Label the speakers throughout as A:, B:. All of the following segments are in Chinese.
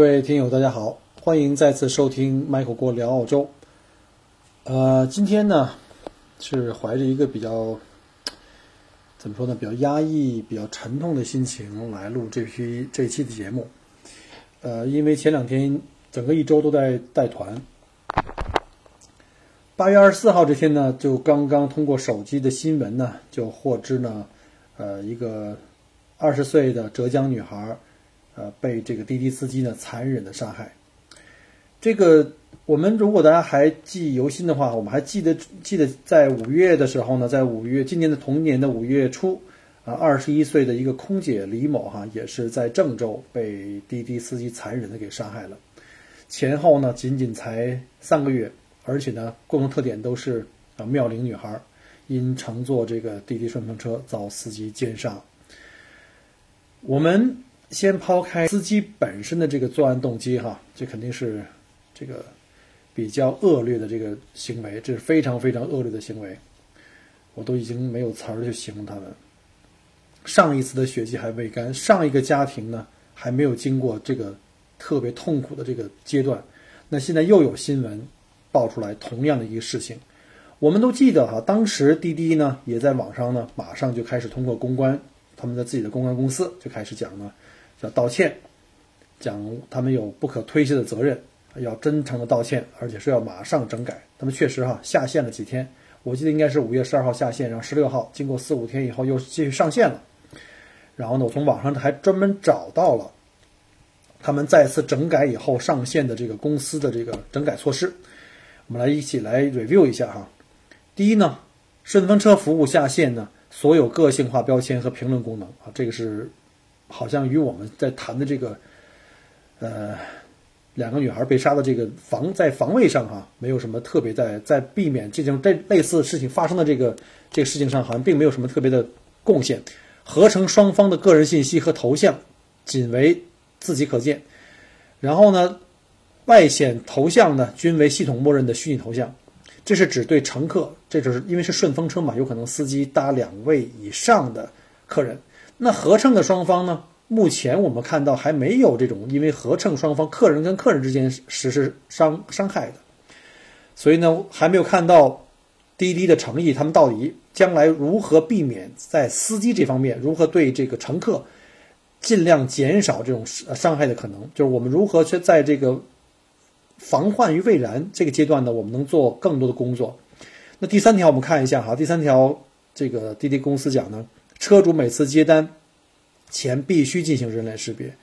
A: 各位听友，大家好，欢迎再次收听 Michael 郭聊澳洲。呃，今天呢是怀着一个比较怎么说呢，比较压抑、比较沉痛的心情来录这批这期的节目。呃，因为前两天整个一周都在带团。八月二十四号这天呢，就刚刚通过手机的新闻呢，就获知呢，呃，一个二十岁的浙江女孩。呃，被这个滴滴司机呢残忍的杀害。这个我们如果大家还记忆犹新的话，我们还记得记得在五月的时候呢，在五月今年的同年的五月初，啊，二十一岁的一个空姐李某哈，也是在郑州被滴滴司机残忍的给杀害了。前后呢仅仅才三个月，而且呢共同特点都是啊妙龄女孩，因乘坐这个滴滴顺风车遭司机奸杀。我们。先抛开司机本身的这个作案动机，哈，这肯定是这个比较恶劣的这个行为，这是非常非常恶劣的行为，我都已经没有词儿去形容他们。上一次的血迹还未干，上一个家庭呢还没有经过这个特别痛苦的这个阶段，那现在又有新闻爆出来同样的一个事情，我们都记得哈，当时滴滴呢也在网上呢马上就开始通过公关，他们的自己的公关公司就开始讲呢。要道歉，讲他们有不可推卸的责任，要真诚的道歉，而且说要马上整改。他们确实哈下线了几天，我记得应该是五月十二号下线，然后十六号经过四五天以后又继续上线了。然后呢，我从网上还专门找到了他们再次整改以后上线的这个公司的这个整改措施，我们来一起来 review 一下哈。第一呢，顺风车服务下线呢，所有个性化标签和评论功能啊，这个是。好像与我们在谈的这个，呃，两个女孩被杀的这个防在防卫上哈，没有什么特别在在避免这种这类似事情发生的这个这个事情上，好像并没有什么特别的贡献。合成双方的个人信息和头像仅为自己可见，然后呢，外显头像呢均为系统默认的虚拟头像，这是指对乘客，这就是因为是顺风车嘛，有可能司机搭两位以上的客人。那合乘的双方呢？目前我们看到还没有这种因为合乘双方客人跟客人之间实施伤伤害的，所以呢还没有看到滴滴的诚意。他们到底将来如何避免在司机这方面如何对这个乘客尽量减少这种伤害的可能？就是我们如何去在这个防患于未然这个阶段呢？我们能做更多的工作。那第三条我们看一下哈，第三条这个滴滴公司讲呢。车主每次接单前必须进行人脸识别，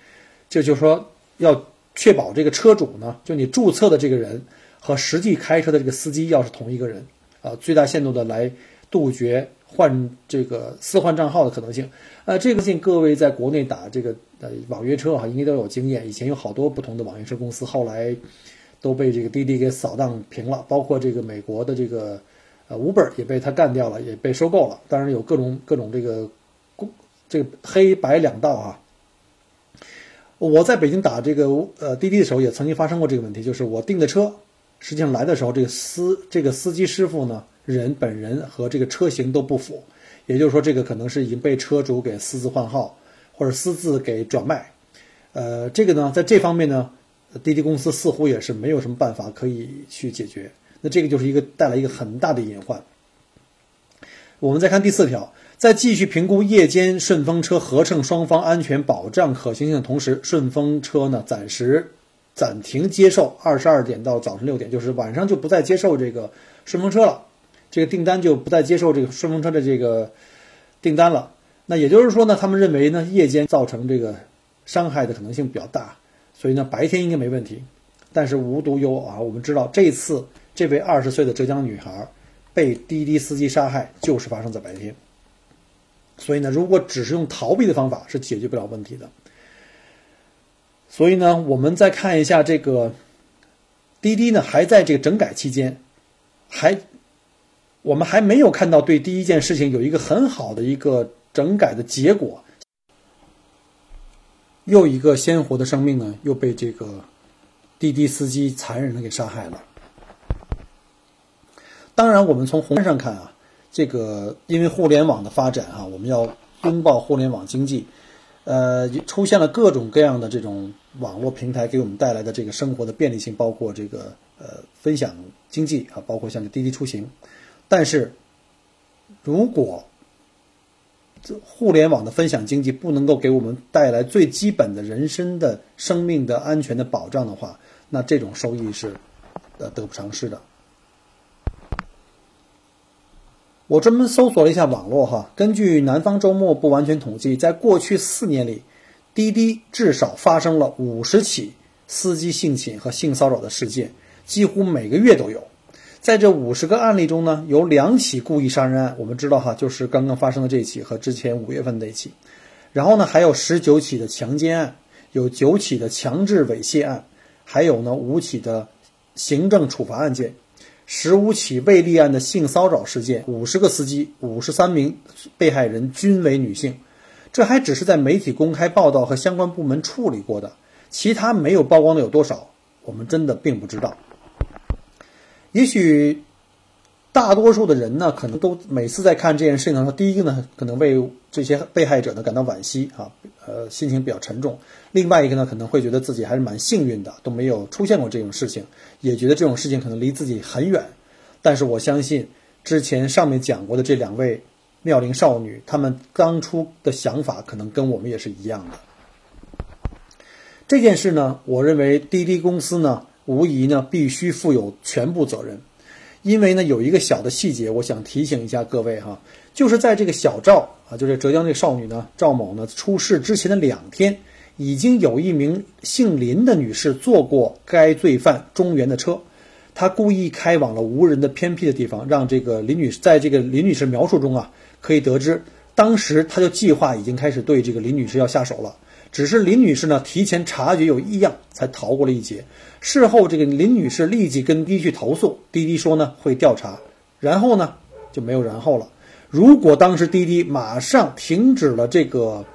A: 这就是说要确保这个车主呢，就你注册的这个人和实际开车的这个司机要是同一个人，啊，最大限度的来杜绝换这个私换账号的可能性。呃，这个信各位在国内打这个呃网约车哈，应该都有经验。以前有好多不同的网约车公司，后来都被这个滴滴给扫荡平了，包括这个美国的这个。呃，Uber 也被他干掉了，也被收购了。当然有各种各种这个公这个黑白两道啊。我在北京打这个呃滴滴的时候，也曾经发生过这个问题，就是我订的车，实际上来的时候，这个司这个司机师傅呢，人本人和这个车型都不符，也就是说，这个可能是已经被车主给私自换号或者私自给转卖。呃，这个呢，在这方面呢，滴滴公司似乎也是没有什么办法可以去解决。那这个就是一个带来一个很大的隐患。我们再看第四条，在继续评估夜间顺风车合乘双方安全保障可行性的同时，顺风车呢暂时暂停接受二十二点到早晨六点，就是晚上就不再接受这个顺风车了，这个订单就不再接受这个顺风车的这个订单了。那也就是说呢，他们认为呢夜间造成这个伤害的可能性比较大，所以呢白天应该没问题。但是无独有偶啊，我们知道这次。这位二十岁的浙江女孩被滴滴司机杀害，就是发生在白天。所以呢，如果只是用逃避的方法，是解决不了问题的。所以呢，我们再看一下这个滴滴呢，还在这个整改期间，还我们还没有看到对第一件事情有一个很好的一个整改的结果。又一个鲜活的生命呢，又被这个滴滴司机残忍的给杀害了。当然，我们从宏观上看啊，这个因为互联网的发展啊，我们要拥抱互联网经济，呃，出现了各种各样的这种网络平台给我们带来的这个生活的便利性，包括这个呃分享经济啊，包括像这滴滴出行。但是，如果这互联网的分享经济不能够给我们带来最基本的人身的生命的安全的保障的话，那这种收益是呃得不偿失的。我专门搜索了一下网络哈，根据南方周末不完全统计，在过去四年里，滴滴至少发生了五十起司机性侵和性骚扰的事件，几乎每个月都有。在这五十个案例中呢，有两起故意杀人案，我们知道哈，就是刚刚发生的这起和之前五月份那起。然后呢，还有十九起的强奸案，有九起的强制猥亵案，还有呢五起的行政处罚案件，十五起未立案的性骚扰事件，五十个司机，五十三名被害人均为女性。这还只是在媒体公开报道和相关部门处理过的，其他没有曝光的有多少，我们真的并不知道。也许大多数的人呢，可能都每次在看这件事情的时候，第一个呢，可能为这些被害者呢感到惋惜啊，呃，心情比较沉重；另外一个呢，可能会觉得自己还是蛮幸运的，都没有出现过这种事情，也觉得这种事情可能离自己很远。但是我相信，之前上面讲过的这两位妙龄少女，她们当初的想法可能跟我们也是一样的。这件事呢，我认为滴滴公司呢。无疑呢，必须负有全部责任，因为呢，有一个小的细节，我想提醒一下各位哈，就是在这个小赵啊，就是浙江这少女呢，赵某呢出事之前的两天，已经有一名姓林的女士坐过该罪犯中原的车，她故意开往了无人的偏僻的地方，让这个林女士在这个林女士描述中啊，可以得知，当时他就计划已经开始对这个林女士要下手了。只是林女士呢提前察觉有异样，才逃过了一劫。事后，这个林女士立即跟滴滴去投诉，滴滴说呢会调查，然后呢就没有然后了。如果当时滴滴马上停止了这个，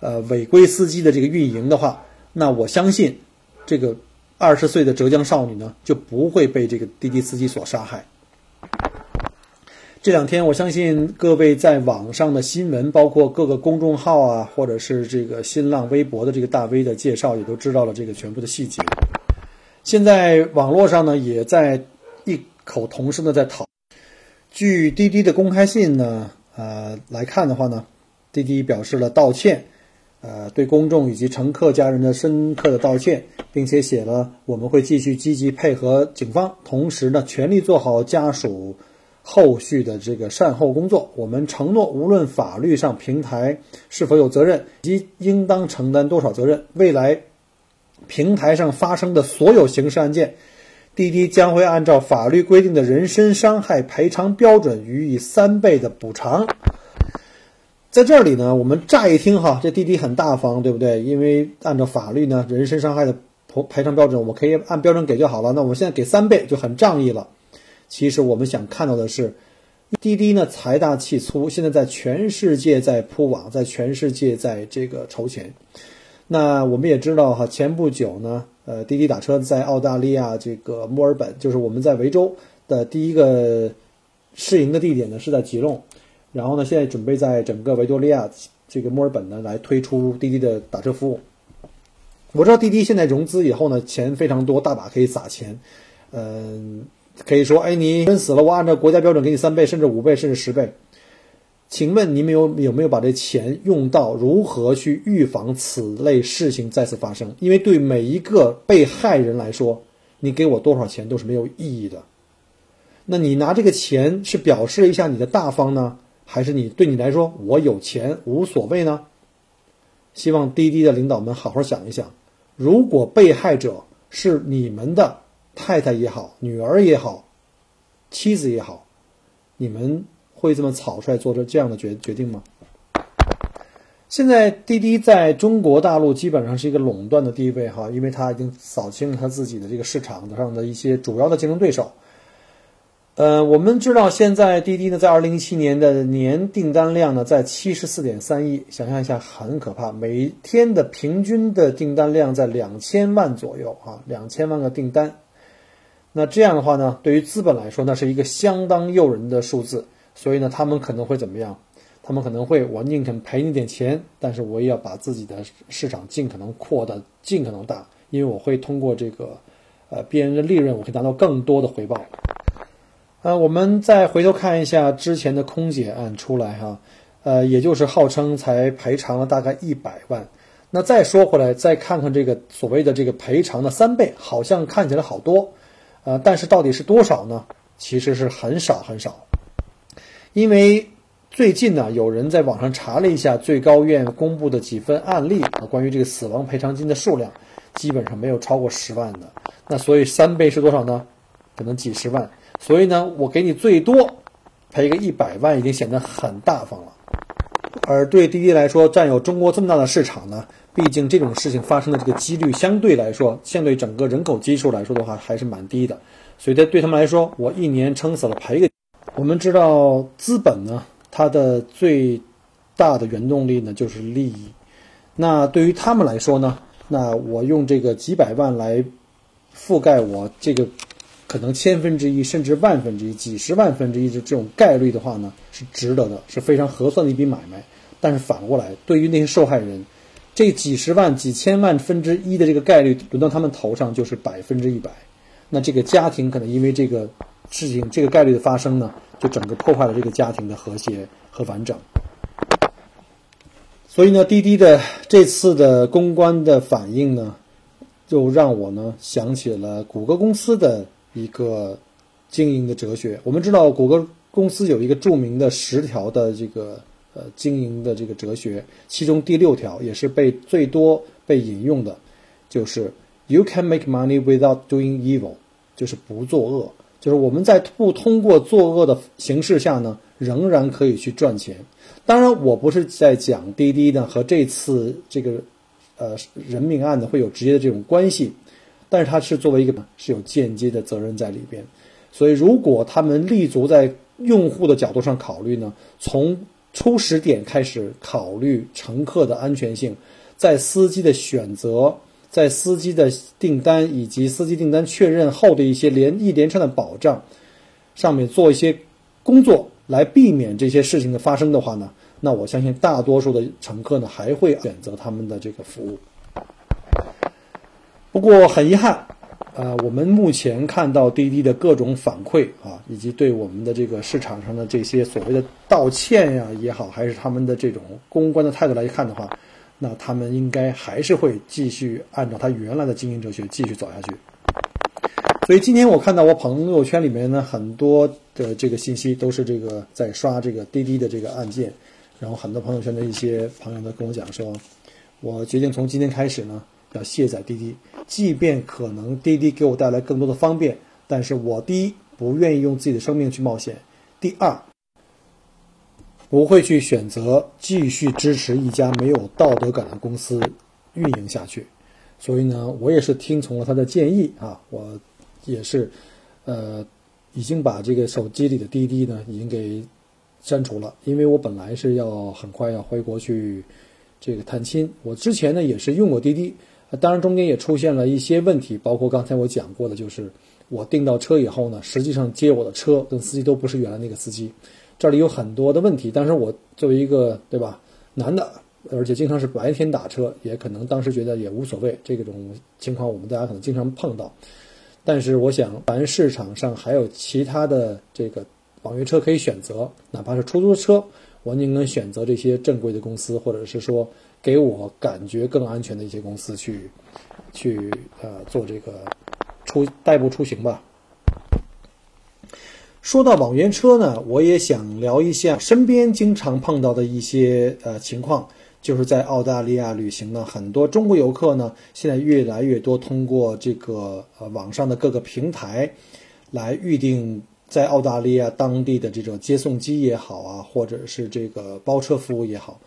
A: 呃违规司机的这个运营的话，那我相信，这个二十岁的浙江少女呢就不会被这个滴滴司机所杀害。这两天，我相信各位在网上的新闻，包括各个公众号啊，或者是这个新浪微博的这个大 V 的介绍，也都知道了这个全部的细节。现在网络上呢，也在异口同声的在讨。据滴滴的公开信呢，呃来看的话呢，滴滴表示了道歉，呃，对公众以及乘客家人的深刻的道歉，并且写了我们会继续积极配合警方，同时呢，全力做好家属。后续的这个善后工作，我们承诺，无论法律上平台是否有责任，及应当承担多少责任，未来平台上发生的所有刑事案件，滴滴将会按照法律规定的人身伤害赔偿标准予以三倍的补偿。在这里呢，我们乍一听哈，这滴滴很大方，对不对？因为按照法律呢，人身伤害的赔赔偿标准，我们可以按标准给就好了。那我们现在给三倍就很仗义了。其实我们想看到的是，滴滴呢财大气粗，现在在全世界在铺网，在全世界在这个筹钱。那我们也知道哈，前不久呢，呃，滴滴打车在澳大利亚这个墨尔本，就是我们在维州的第一个试营的地点呢是在吉隆，然后呢，现在准备在整个维多利亚这个墨尔本呢来推出滴滴的打车服务。我知道滴滴现在融资以后呢，钱非常多，大把可以撒钱，嗯。可以说，哎，你人死了，我按照国家标准给你三倍，甚至五倍，甚至十倍。请问你们有有没有把这钱用到如何去预防此类事情再次发生？因为对每一个被害人来说，你给我多少钱都是没有意义的。那你拿这个钱是表示一下你的大方呢，还是你对你来说我有钱无所谓呢？希望滴滴的领导们好好想一想，如果被害者是你们的。太太也好，女儿也好，妻子也好，你们会这么草率做出这样的决决定吗？现在滴滴在中国大陆基本上是一个垄断的地位哈，因为它已经扫清了它自己的这个市场上的一些主要的竞争对手。呃，我们知道现在滴滴呢，在二零一七年的年订单量呢，在七十四点三亿，想象一下，很可怕，每天的平均的订单量在两千万左右啊，两千万个订单。那这样的话呢，对于资本来说，那是一个相当诱人的数字，所以呢，他们可能会怎么样？他们可能会，我宁肯赔你点钱，但是我也要把自己的市场尽可能扩的尽可能大，因为我会通过这个，呃，别人的利润，我可以拿到更多的回报。呃，我们再回头看一下之前的空姐案出来哈，呃，也就是号称才赔偿了大概一百万。那再说回来，再看看这个所谓的这个赔偿的三倍，好像看起来好多，呃，但是到底是多少呢？其实是很少很少。因为最近呢，有人在网上查了一下最高院公布的几份案例啊，关于这个死亡赔偿金的数量，基本上没有超过十万的。那所以三倍是多少呢？可能几十万。所以呢，我给你最多赔个一百万，已经显得很大方了。而对滴滴来说，占有中国这么大的市场呢，毕竟这种事情发生的这个几率相对来说，相对整个人口基数来说的话，还是蛮低的。所以，对对他们来说，我一年撑死了赔个。我们知道，资本呢，它的最大的原动力呢，就是利益。那对于他们来说呢，那我用这个几百万来覆盖我这个。可能千分之一，甚至万分之一、几十万分之一的这种概率的话呢，是值得的，是非常合算的一笔买卖。但是反过来，对于那些受害人，这几十万、几千万分之一的这个概率轮到他们头上就是百分之一百。那这个家庭可能因为这个事情、这个概率的发生呢，就整个破坏了这个家庭的和谐和完整。所以呢，滴滴的这次的公关的反应呢，就让我呢想起了谷歌公司的。一个经营的哲学，我们知道谷歌公司有一个著名的十条的这个呃经营的这个哲学，其中第六条也是被最多被引用的，就是 You can make money without doing evil，就是不作恶，就是我们在不通过作恶的形式下呢，仍然可以去赚钱。当然，我不是在讲滴滴呢和这次这个呃人命案呢会有直接的这种关系。但是它是作为一个是有间接的责任在里边，所以如果他们立足在用户的角度上考虑呢，从初始点开始考虑乘客的安全性，在司机的选择、在司机的订单以及司机订单确认后的一些连一连串的保障上面做一些工作，来避免这些事情的发生的话呢，那我相信大多数的乘客呢还会选择他们的这个服务。不过很遗憾，呃，我们目前看到滴滴的各种反馈啊，以及对我们的这个市场上的这些所谓的道歉呀也好，还是他们的这种公关的态度来看的话，那他们应该还是会继续按照他原来的经营哲学继续走下去。所以今天我看到我朋友圈里面呢很多的这个信息都是这个在刷这个滴滴的这个案件，然后很多朋友圈的一些朋友都跟我讲说，我决定从今天开始呢要卸载滴滴。即便可能滴滴给我带来更多的方便，但是我第一不愿意用自己的生命去冒险，第二不会去选择继续支持一家没有道德感的公司运营下去。所以呢，我也是听从了他的建议啊，我也是呃已经把这个手机里的滴滴呢已经给删除了，因为我本来是要很快要回国去这个探亲，我之前呢也是用过滴滴。当然，中间也出现了一些问题，包括刚才我讲过的，就是我订到车以后呢，实际上接我的车跟司机都不是原来那个司机，这里有很多的问题。但是我作为一个对吧，男的，而且经常是白天打车，也可能当时觉得也无所谓。这种情况我们大家可能经常碰到。但是我想，凡市场上还有其他的这个网约车可以选择，哪怕是出租车，我宁可选择这些正规的公司，或者是说。给我感觉更安全的一些公司去，去呃做这个出代步出行吧。说到网约车呢，我也想聊一下身边经常碰到的一些呃情况，就是在澳大利亚旅行呢，很多中国游客呢，现在越来越多通过这个呃网上的各个平台来预定在澳大利亚当地的这种接送机也好啊，或者是这个包车服务也好。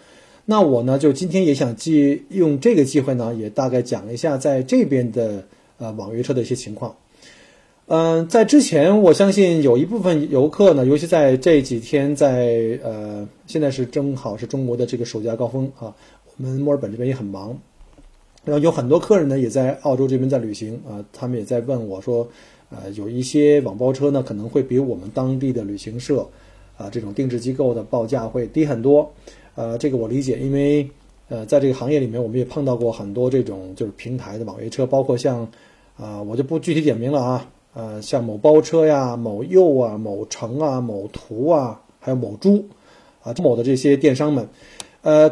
A: 那我呢，就今天也想借用这个机会呢，也大概讲一下在这边的呃网约车的一些情况。嗯，在之前，我相信有一部分游客呢，尤其在这几天，在呃，现在是正好是中国的这个暑假高峰啊，我们墨尔本这边也很忙，然后有很多客人呢也在澳洲这边在旅行啊，他们也在问我说，呃，有一些网包车呢可能会比我们当地的旅行社啊这种定制机构的报价会低很多。呃，这个我理解，因为呃，在这个行业里面，我们也碰到过很多这种就是平台的网约车，包括像啊，我就不具体点名了啊，呃，像某包车呀、某柚啊、某城啊、某图啊，还有某猪啊，某的这些电商们，呃，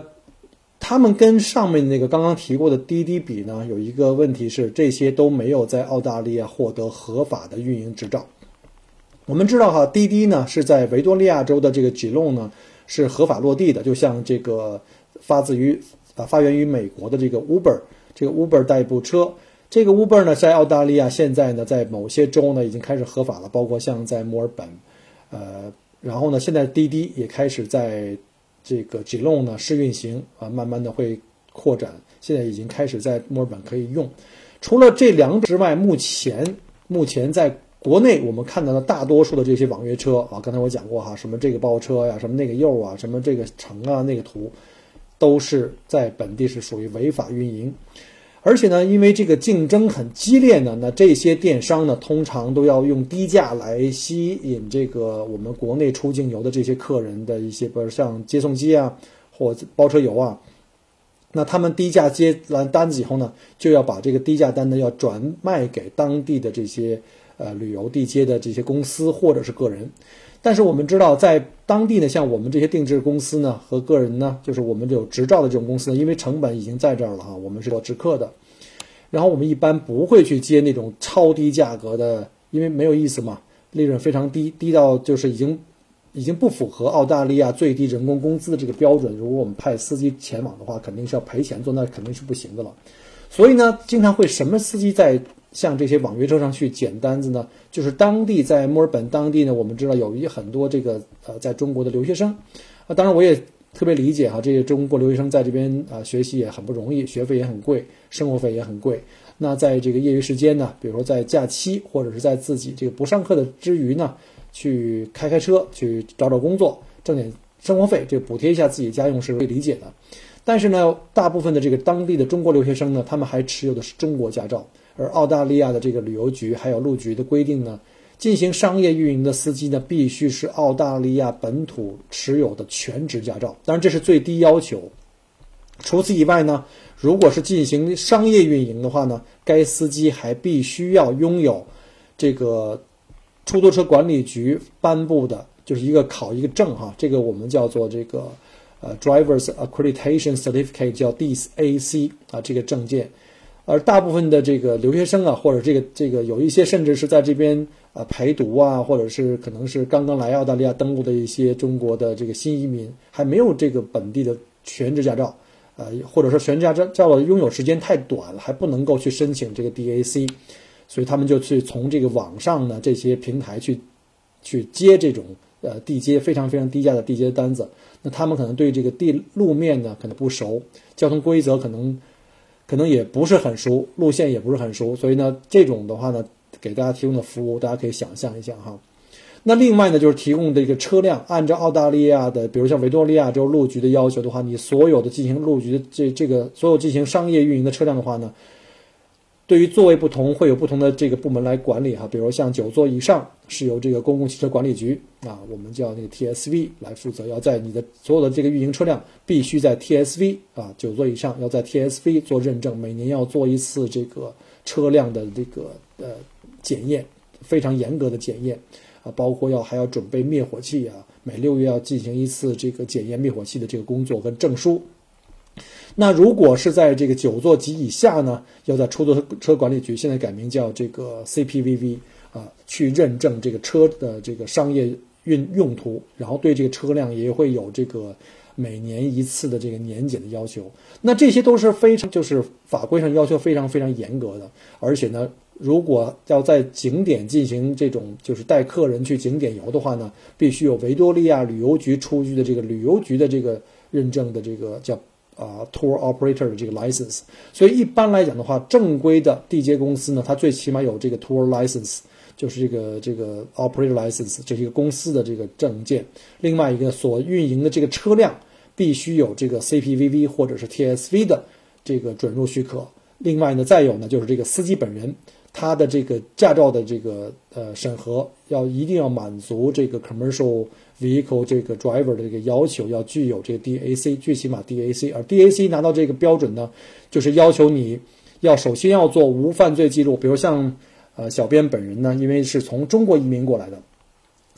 A: 他们跟上面那个刚刚提过的滴滴比呢，有一个问题是，这些都没有在澳大利亚获得合法的运营执照。我们知道哈，滴滴呢是在维多利亚州的这个吉隆呢。是合法落地的，就像这个发自于啊发源于美国的这个 Uber，这个 Uber 代步车，这个 Uber 呢在澳大利亚现在呢在某些州呢已经开始合法了，包括像在墨尔本，呃，然后呢现在滴滴也开始在这个吉隆呢试运行啊，慢慢的会扩展，现在已经开始在墨尔本可以用。除了这两者之外，目前目前在。国内我们看到的大多数的这些网约车啊，刚才我讲过哈，什么这个包车呀，什么那个柚啊，什么这个城啊，那个图，都是在本地是属于违法运营。而且呢，因为这个竞争很激烈呢，那这些电商呢，通常都要用低价来吸引这个我们国内出境游的这些客人的一些，比如像接送机啊，或包车游啊。那他们低价接完单子以后呢，就要把这个低价单呢，要转卖给当地的这些。呃，旅游地接的这些公司或者是个人，但是我们知道，在当地呢，像我们这些定制公司呢和个人呢，就是我们有执照的这种公司呢，因为成本已经在这儿了啊，我们是做直客的，然后我们一般不会去接那种超低价格的，因为没有意思嘛，利润非常低，低到就是已经已经不符合澳大利亚最低人工工资的这个标准。如果我们派司机前往的话，肯定是要赔钱做，那肯定是不行的了。所以呢，经常会什么司机在。像这些网约车上去捡单子呢，就是当地在墨尔本当地呢，我们知道有一很多这个呃在中国的留学生，啊，当然我也特别理解哈，这些中国留学生在这边啊学习也很不容易，学费也很贵，生活费也很贵。那在这个业余时间呢，比如说在假期或者是在自己这个不上课的之余呢，去开开车去找找工作，挣点生活费，这个补贴一下自己家用是可以理解的。但是呢，大部分的这个当地的中国留学生呢，他们还持有的是中国驾照。而澳大利亚的这个旅游局还有路局的规定呢，进行商业运营的司机呢，必须是澳大利亚本土持有的全职驾照。当然，这是最低要求。除此以外呢，如果是进行商业运营的话呢，该司机还必须要拥有这个出租车管理局颁布的，就是一个考一个证哈，这个我们叫做这个呃 Drivers Accreditation Certificate，叫 DAC 啊，这个证件。而大部分的这个留学生啊，或者这个这个有一些甚至是在这边啊陪读啊，或者是可能是刚刚来澳大利亚登陆的一些中国的这个新移民，还没有这个本地的全职驾照，呃，或者说全职驾照的拥有时间太短了，还不能够去申请这个 DAC，所以他们就去从这个网上的这些平台去去接这种呃地接非常非常低价的地接单子。那他们可能对这个地路面呢可能不熟，交通规则可能。可能也不是很熟，路线也不是很熟，所以呢，这种的话呢，给大家提供的服务，大家可以想象一下哈。那另外呢，就是提供的一个车辆，按照澳大利亚的，比如像维多利亚州路局的要求的话，你所有的进行路局的这这个所有进行商业运营的车辆的话呢。对于座位不同，会有不同的这个部门来管理哈。比如像九座以上是由这个公共汽车管理局啊，我们叫那个 TSV 来负责，要在你的所有的这个运营车辆必须在 TSV 啊九座以上要在 TSV 做认证，每年要做一次这个车辆的这个呃检验，非常严格的检验啊，包括要还要准备灭火器啊，每六月要进行一次这个检验灭火器的这个工作跟证书。那如果是在这个九座及以下呢，要在出租车管理局，现在改名叫这个 CPVV 啊，去认证这个车的这个商业运用途，然后对这个车辆也会有这个每年一次的这个年检的要求。那这些都是非常就是法规上要求非常非常严格的，而且呢，如果要在景点进行这种就是带客人去景点游的话呢，必须有维多利亚旅游局出具的这个旅游局的这个认证的这个叫啊 tour operator 的这个 license。所以一般来讲的话，正规的地接公司呢，它最起码有这个 tour license，就是这个这个 operator license，这是一个公司的这个证件。另外一个所运营的这个车辆必须有这个 CPVV 或者是 TSV 的这个准入许可。另外呢，再有呢，就是这个司机本人。他的这个驾照的这个呃审核要一定要满足这个 commercial vehicle 这个 driver 的这个要求，要具有这个 DAC，最起码 DAC。而 DAC 拿到这个标准呢，就是要求你要首先要做无犯罪记录。比如像呃小编本人呢，因为是从中国移民过来的，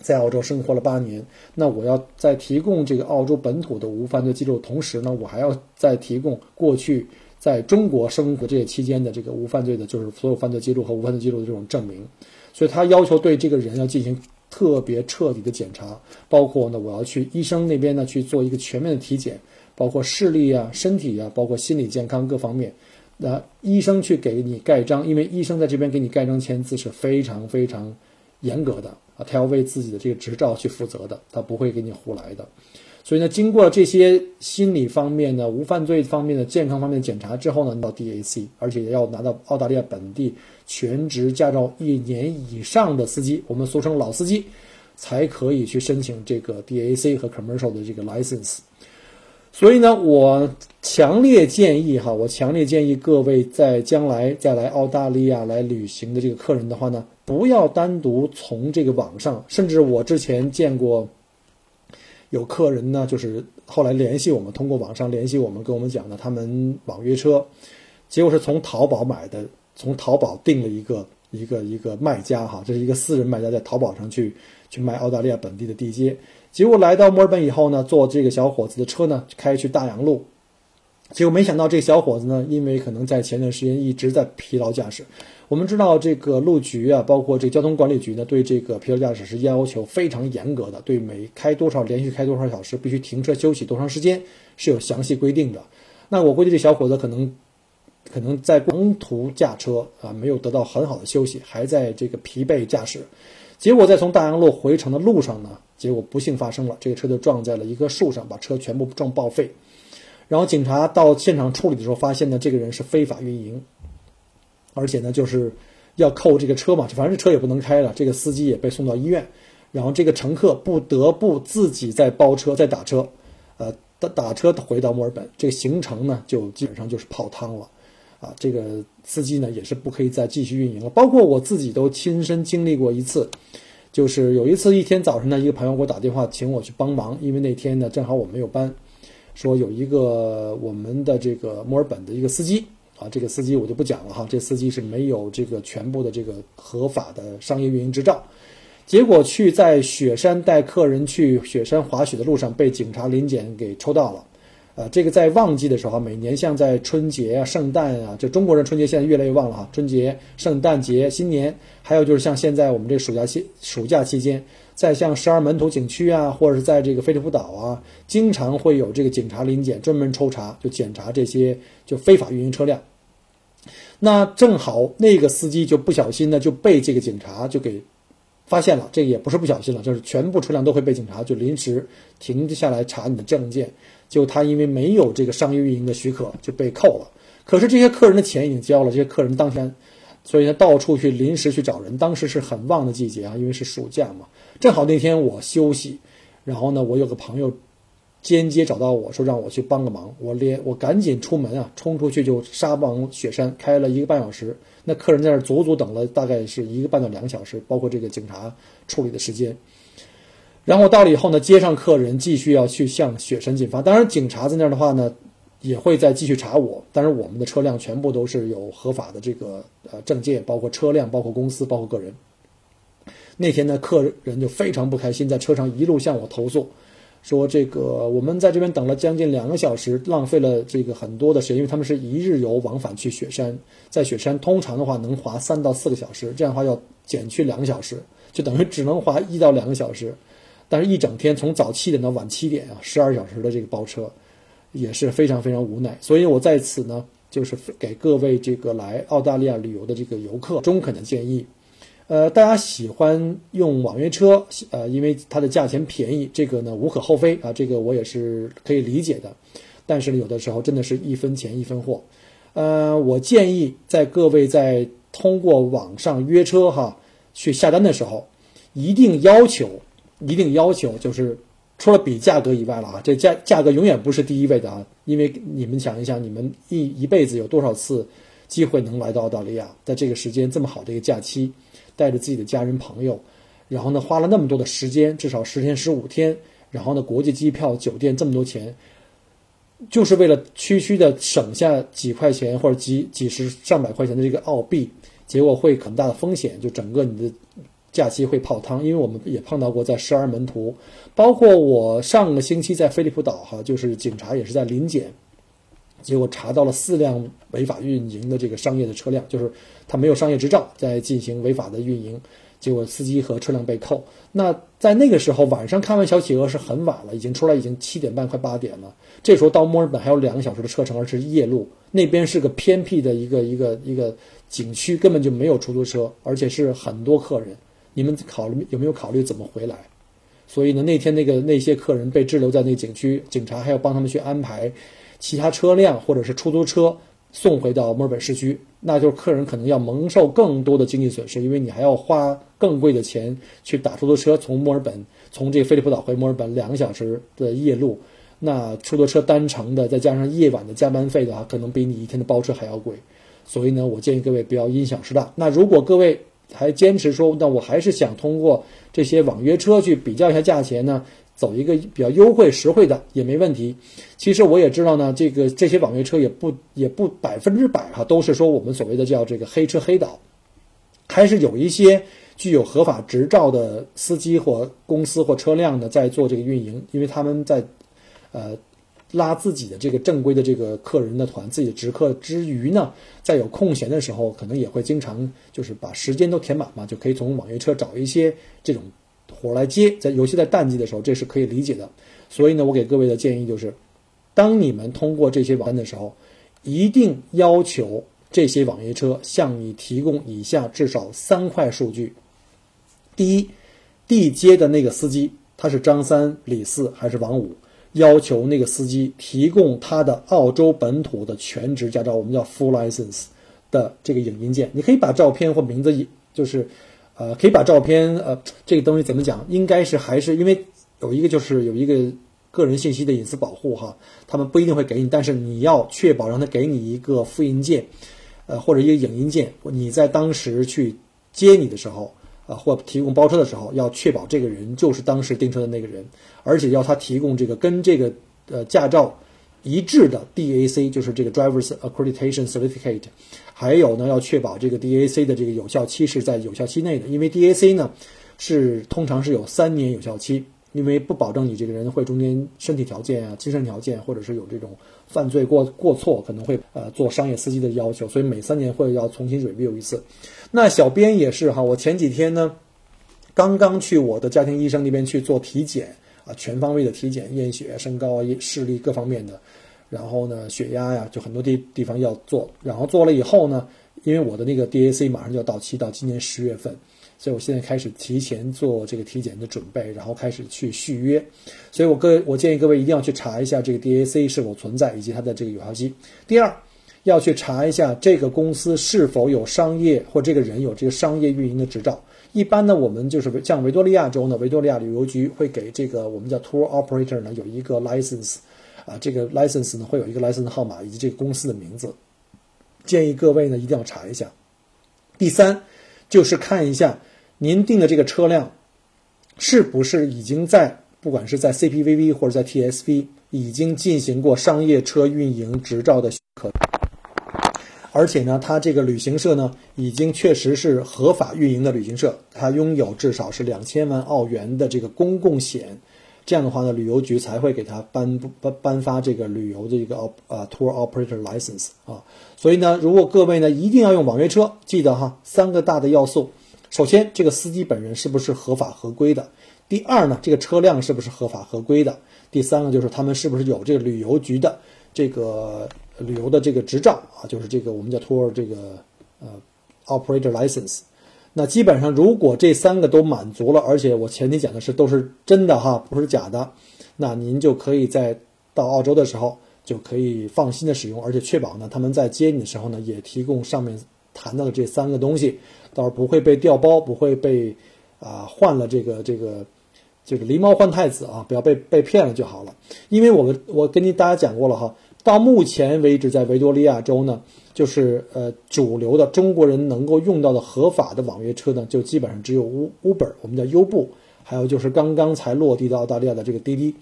A: 在澳洲生活了八年，那我要在提供这个澳洲本土的无犯罪记录同时呢，我还要再提供过去。在中国生活这些期间的这个无犯罪的，就是所有犯罪记录和无犯罪记录的这种证明，所以他要求对这个人要进行特别彻底的检查，包括呢，我要去医生那边呢去做一个全面的体检，包括视力啊、身体啊，包括心理健康各方面，那医生去给你盖章，因为医生在这边给你盖章签字是非常非常严格的啊，他要为自己的这个执照去负责的，他不会给你胡来的。所以呢，经过这些心理方面的、无犯罪方面的、健康方面的检查之后呢，到 DAC，而且要拿到澳大利亚本地全职驾照一年以上的司机，我们俗称老司机，才可以去申请这个 DAC 和 Commercial 的这个 license。所以呢，我强烈建议哈，我强烈建议各位在将来再来澳大利亚来旅行的这个客人的话呢，不要单独从这个网上，甚至我之前见过。有客人呢，就是后来联系我们，通过网上联系我们，跟我们讲呢，他们网约车，结果是从淘宝买的，从淘宝订了一个一个一个卖家哈，这是一个私人卖家，在淘宝上去去卖澳大利亚本地的地接，结果来到墨尔本以后呢，坐这个小伙子的车呢，开去大洋路。结果没想到，这小伙子呢，因为可能在前段时间一直在疲劳驾驶。我们知道，这个路局啊，包括这交通管理局呢，对这个疲劳驾驶是要求非常严格的，对每开多少连续开多少小时，必须停车休息多长时间是有详细规定的。那我估计这小伙子可能可能在长途驾车啊，没有得到很好的休息，还在这个疲惫驾驶。结果在从大洋路回程的路上呢，结果不幸发生了，这个车就撞在了一棵树上，把车全部撞报废。然后警察到现场处理的时候，发现呢，这个人是非法运营，而且呢，就是要扣这个车嘛，反正这车也不能开了，这个司机也被送到医院，然后这个乘客不得不自己再包车、再打车，呃，打打车回到墨尔本，这个行程呢就基本上就是泡汤了，啊，这个司机呢也是不可以再继续运营了。包括我自己都亲身经历过一次，就是有一次一天早上呢，一个朋友给我打电话请我去帮忙，因为那天呢正好我没有班。说有一个我们的这个墨尔本的一个司机啊，这个司机我就不讲了哈，这司机是没有这个全部的这个合法的商业运营执照，结果去在雪山带客人去雪山滑雪的路上被警察临检给抽到了。呃，这个在旺季的时候，每年像在春节啊、圣诞啊，就中国人春节现在越来越旺了哈。春节、圣诞节、新年，还有就是像现在我们这暑假期暑假期间，在像十二门徒景区啊，或者是在这个飞利浦岛啊，经常会有这个警察临检，专门抽查，就检查这些就非法运营车辆。那正好那个司机就不小心呢，就被这个警察就给发现了，这个也不是不小心了，就是全部车辆都会被警察就临时停下来查你的证件。就他因为没有这个商业运营的许可就被扣了，可是这些客人的钱已经交了，这些客人当天，所以他到处去临时去找人。当时是很旺的季节啊，因为是暑假嘛，正好那天我休息，然后呢，我有个朋友间接找到我说让我去帮个忙，我连我赶紧出门啊，冲出去就杀往雪山，开了一个半小时，那客人在那儿足足等了大概是一个半到两个小时，包括这个警察处理的时间。然后到了以后呢，接上客人，继续要去向雪山进发。当然，警察在那儿的话呢，也会再继续查我。但是我们的车辆全部都是有合法的这个呃证件，包括车辆、包括公司、包括个人。那天呢，客人就非常不开心，在车上一路向我投诉，说这个我们在这边等了将近两个小时，浪费了这个很多的时间，因为他们是一日游往返去雪山，在雪山通常的话能滑三到四个小时，这样的话要减去两个小时，就等于只能滑一到两个小时。但是，一整天从早七点到晚七点啊，十二小时的这个包车，也是非常非常无奈。所以我在此呢，就是给各位这个来澳大利亚旅游的这个游客中肯的建议。呃，大家喜欢用网约车，呃，因为它的价钱便宜，这个呢无可厚非啊，这个我也是可以理解的。但是呢，有的时候真的是一分钱一分货。呃，我建议在各位在通过网上约车哈去下单的时候，一定要求，一定要求就是。除了比价格以外了啊，这价价格永远不是第一位的啊，因为你们想一想，你们一一辈子有多少次机会能来到澳大利亚，在这个时间这么好的一个假期，带着自己的家人朋友，然后呢花了那么多的时间，至少十天十五天，然后呢国际机票、酒店这么多钱，就是为了区区的省下几块钱或者几几十上百块钱的这个澳币，结果会很大的风险，就整个你的。假期会泡汤，因为我们也碰到过在十二门徒，包括我上个星期在菲利普岛哈，就是警察也是在临检，结果查到了四辆违法运营的这个商业的车辆，就是他没有商业执照在进行违法的运营，结果司机和车辆被扣。那在那个时候晚上看完小企鹅是很晚了，已经出来已经七点半快八点了，这时候到墨尔本还有两个小时的车程，而是夜路，那边是个偏僻的一个一个一个景区，根本就没有出租车，而且是很多客人。你们考虑有没有考虑怎么回来？所以呢，那天那个那些客人被滞留在那个景区，警察还要帮他们去安排其他车辆或者是出租车送回到墨尔本市区，那就是客人可能要蒙受更多的经济损失，因为你还要花更贵的钱去打出租车从墨尔本从这个菲利普岛回墨尔本两个小时的夜路，那出租车单程的再加上夜晚的加班费的话，可能比你一天的包车还要贵。所以呢，我建议各位不要因小失大。那如果各位，还坚持说，那我还是想通过这些网约车去比较一下价钱呢，走一个比较优惠实惠的也没问题。其实我也知道呢，这个这些网约车也不也不百分之百哈，都是说我们所谓的叫这个黑车黑导，还是有一些具有合法执照的司机或公司或车辆呢在做这个运营，因为他们在呃。拉自己的这个正规的这个客人的团，自己的直客之余呢，在有空闲的时候，可能也会经常就是把时间都填满嘛，就可以从网约车找一些这种活来接。在尤其在淡季的时候，这是可以理解的。所以呢，我给各位的建议就是，当你们通过这些网单的时候，一定要求这些网约车向你提供以下至少三块数据：第一，地接的那个司机他是张三、李四还是王五？要求那个司机提供他的澳洲本土的全职驾照，我们叫 full license 的这个影音件。你可以把照片或名字，就是，呃，可以把照片，呃，这个东西怎么讲？应该是还是因为有一个就是有一个个人信息的隐私保护哈，他们不一定会给你，但是你要确保让他给你一个复印件，呃，或者一个影音件，你在当时去接你的时候。啊，或提供包车的时候，要确保这个人就是当时订车的那个人，而且要他提供这个跟这个呃驾照一致的 DAC，就是这个 Drivers Accreditation Certificate。还有呢，要确保这个 DAC 的这个有效期是在有效期内的，因为 DAC 呢是通常是有三年有效期，因为不保证你这个人会中间身体条件啊、精神条件，或者是有这种犯罪过过错，可能会呃做商业司机的要求，所以每三年会要重新 review 一次。那小编也是哈，我前几天呢，刚刚去我的家庭医生那边去做体检啊，全方位的体检，验血、身高、视力各方面的，然后呢，血压呀，就很多地地方要做。然后做了以后呢，因为我的那个 DAC 马上就要到期，到今年十月份，所以我现在开始提前做这个体检的准备，然后开始去续约。所以我各我建议各位一定要去查一下这个 DAC 是否存在以及它的这个有效期。第二。要去查一下这个公司是否有商业或这个人有这个商业运营的执照。一般呢，我们就是像维多利亚州呢，维多利亚旅游局会给这个我们叫 tour operator 呢有一个 license，啊，这个 license 呢会有一个 license 号码以及这个公司的名字。建议各位呢一定要查一下。第三，就是看一下您订的这个车辆是不是已经在不管是在 CPVV 或者在 TSV 已经进行过商业车运营执照的许可。而且呢，它这个旅行社呢，已经确实是合法运营的旅行社，它拥有至少是两千万澳元的这个公共险，这样的话呢，旅游局才会给他颁颁颁发这个旅游的一个呃 tour operator license 啊。所以呢，如果各位呢一定要用网约车，记得哈三个大的要素：首先，这个司机本人是不是合法合规的；第二呢，这个车辆是不是合法合规的；第三个就是他们是不是有这个旅游局的这个。旅游的这个执照啊，就是这个我们叫 tour 这个呃 operator license。那基本上如果这三个都满足了，而且我前提讲的是都是真的哈，不是假的，那您就可以在到澳洲的时候就可以放心的使用，而且确保呢他们在接你的时候呢也提供上面谈到的这三个东西，到时候不会被调包，不会被啊换了这个这个。就是狸猫换太子啊，不要被被骗了就好了。因为我们我跟您大家讲过了哈，到目前为止，在维多利亚州呢，就是呃主流的中国人能够用到的合法的网约车呢，就基本上只有 Uber，我们叫优步，还有就是刚刚才落地的澳大利亚的这个滴滴。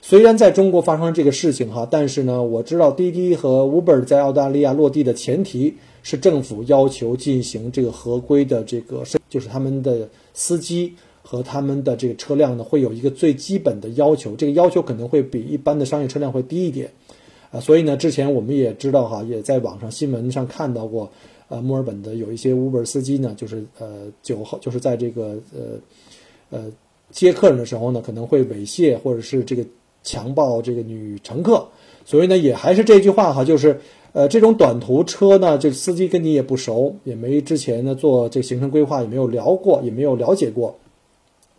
A: 虽然在中国发生了这个事情哈，但是呢，我知道滴滴和 Uber 在澳大利亚落地的前提是政府要求进行这个合规的这个，就是他们的司机。和他们的这个车辆呢，会有一个最基本的要求，这个要求可能会比一般的商业车辆会低一点，啊，所以呢，之前我们也知道哈，也在网上新闻上看到过，呃，墨尔本的有一些 Uber 司机呢，就是呃酒后，就是在这个呃呃接客人的时候呢，可能会猥亵或者是这个强暴这个女乘客，所以呢，也还是这句话哈，就是呃这种短途车呢，这司机跟你也不熟，也没之前呢做这个行程规划，也没有聊过，也没有了解过。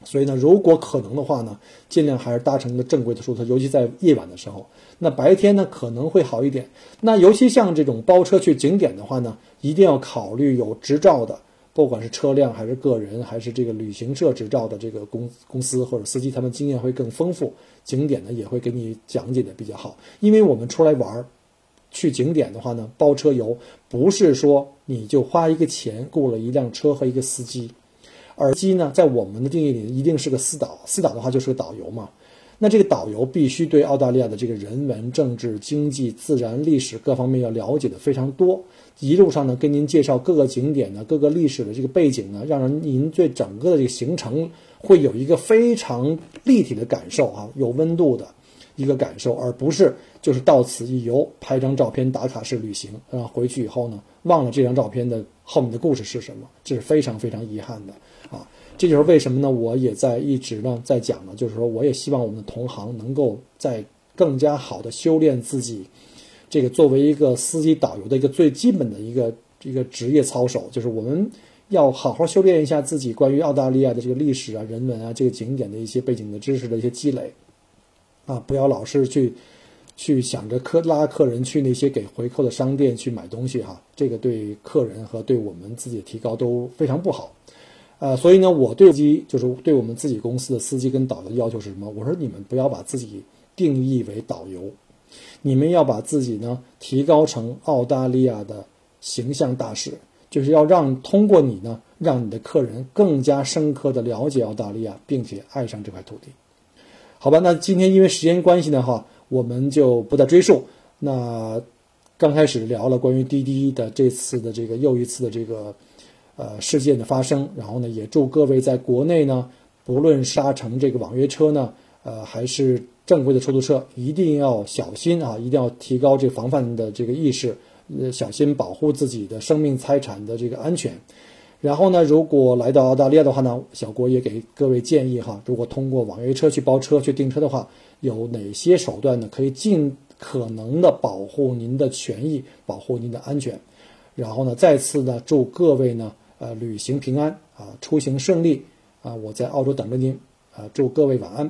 A: 所以呢，如果可能的话呢，尽量还是搭乘个正规的出租车，尤其在夜晚的时候。那白天呢可能会好一点。那尤其像这种包车去景点的话呢，一定要考虑有执照的，不管是车辆还是个人，还是这个旅行社执照的这个公公司或者司机，他们经验会更丰富，景点呢也会给你讲解的比较好。因为我们出来玩儿，去景点的话呢，包车游不是说你就花一个钱雇了一辆车和一个司机。耳机呢，在我们的定义里，一定是个私导。私导的话，就是个导游嘛。那这个导游必须对澳大利亚的这个人文、政治、经济、自然、历史各方面要了解的非常多。一路上呢，跟您介绍各个景点呢、各个历史的这个背景呢，让人您对整个的这个行程会有一个非常立体的感受啊，有温度的一个感受，而不是就是到此一游，拍张照片打卡式旅行，然后回去以后呢，忘了这张照片的后面的故事是什么，这是非常非常遗憾的。啊，这就是为什么呢？我也在一直呢在讲呢，就是说，我也希望我们的同行能够在更加好的修炼自己，这个作为一个司机导游的一个最基本的一个一个职业操守，就是我们要好好修炼一下自己关于澳大利亚的这个历史啊、人文啊、这个景点的一些背景的知识的一些积累，啊，不要老是去去想着客拉客人去那些给回扣的商店去买东西哈，这个对客人和对我们自己的提高都非常不好。呃，所以呢，我对司机就是对我们自己公司的司机跟导游的要求是什么？我说你们不要把自己定义为导游，你们要把自己呢提高成澳大利亚的形象大使，就是要让通过你呢，让你的客人更加深刻的了解澳大利亚，并且爱上这块土地。好吧，那今天因为时间关系呢，哈，我们就不再追溯。那刚开始聊了关于滴滴的这次的这个又一次的这个。呃，事件的发生，然后呢，也祝各位在国内呢，不论搭乘这个网约车呢，呃，还是正规的出租车，一定要小心啊，一定要提高这防范的这个意识，呃，小心保护自己的生命财产的这个安全。然后呢，如果来到澳大利亚的话呢，小郭也给各位建议哈，如果通过网约车去包车去订车的话，有哪些手段呢？可以尽可能的保护您的权益，保护您的安全。然后呢，再次呢，祝各位呢。呃，旅行平安啊，出行顺利啊！我在澳洲等着您啊！祝各位晚安。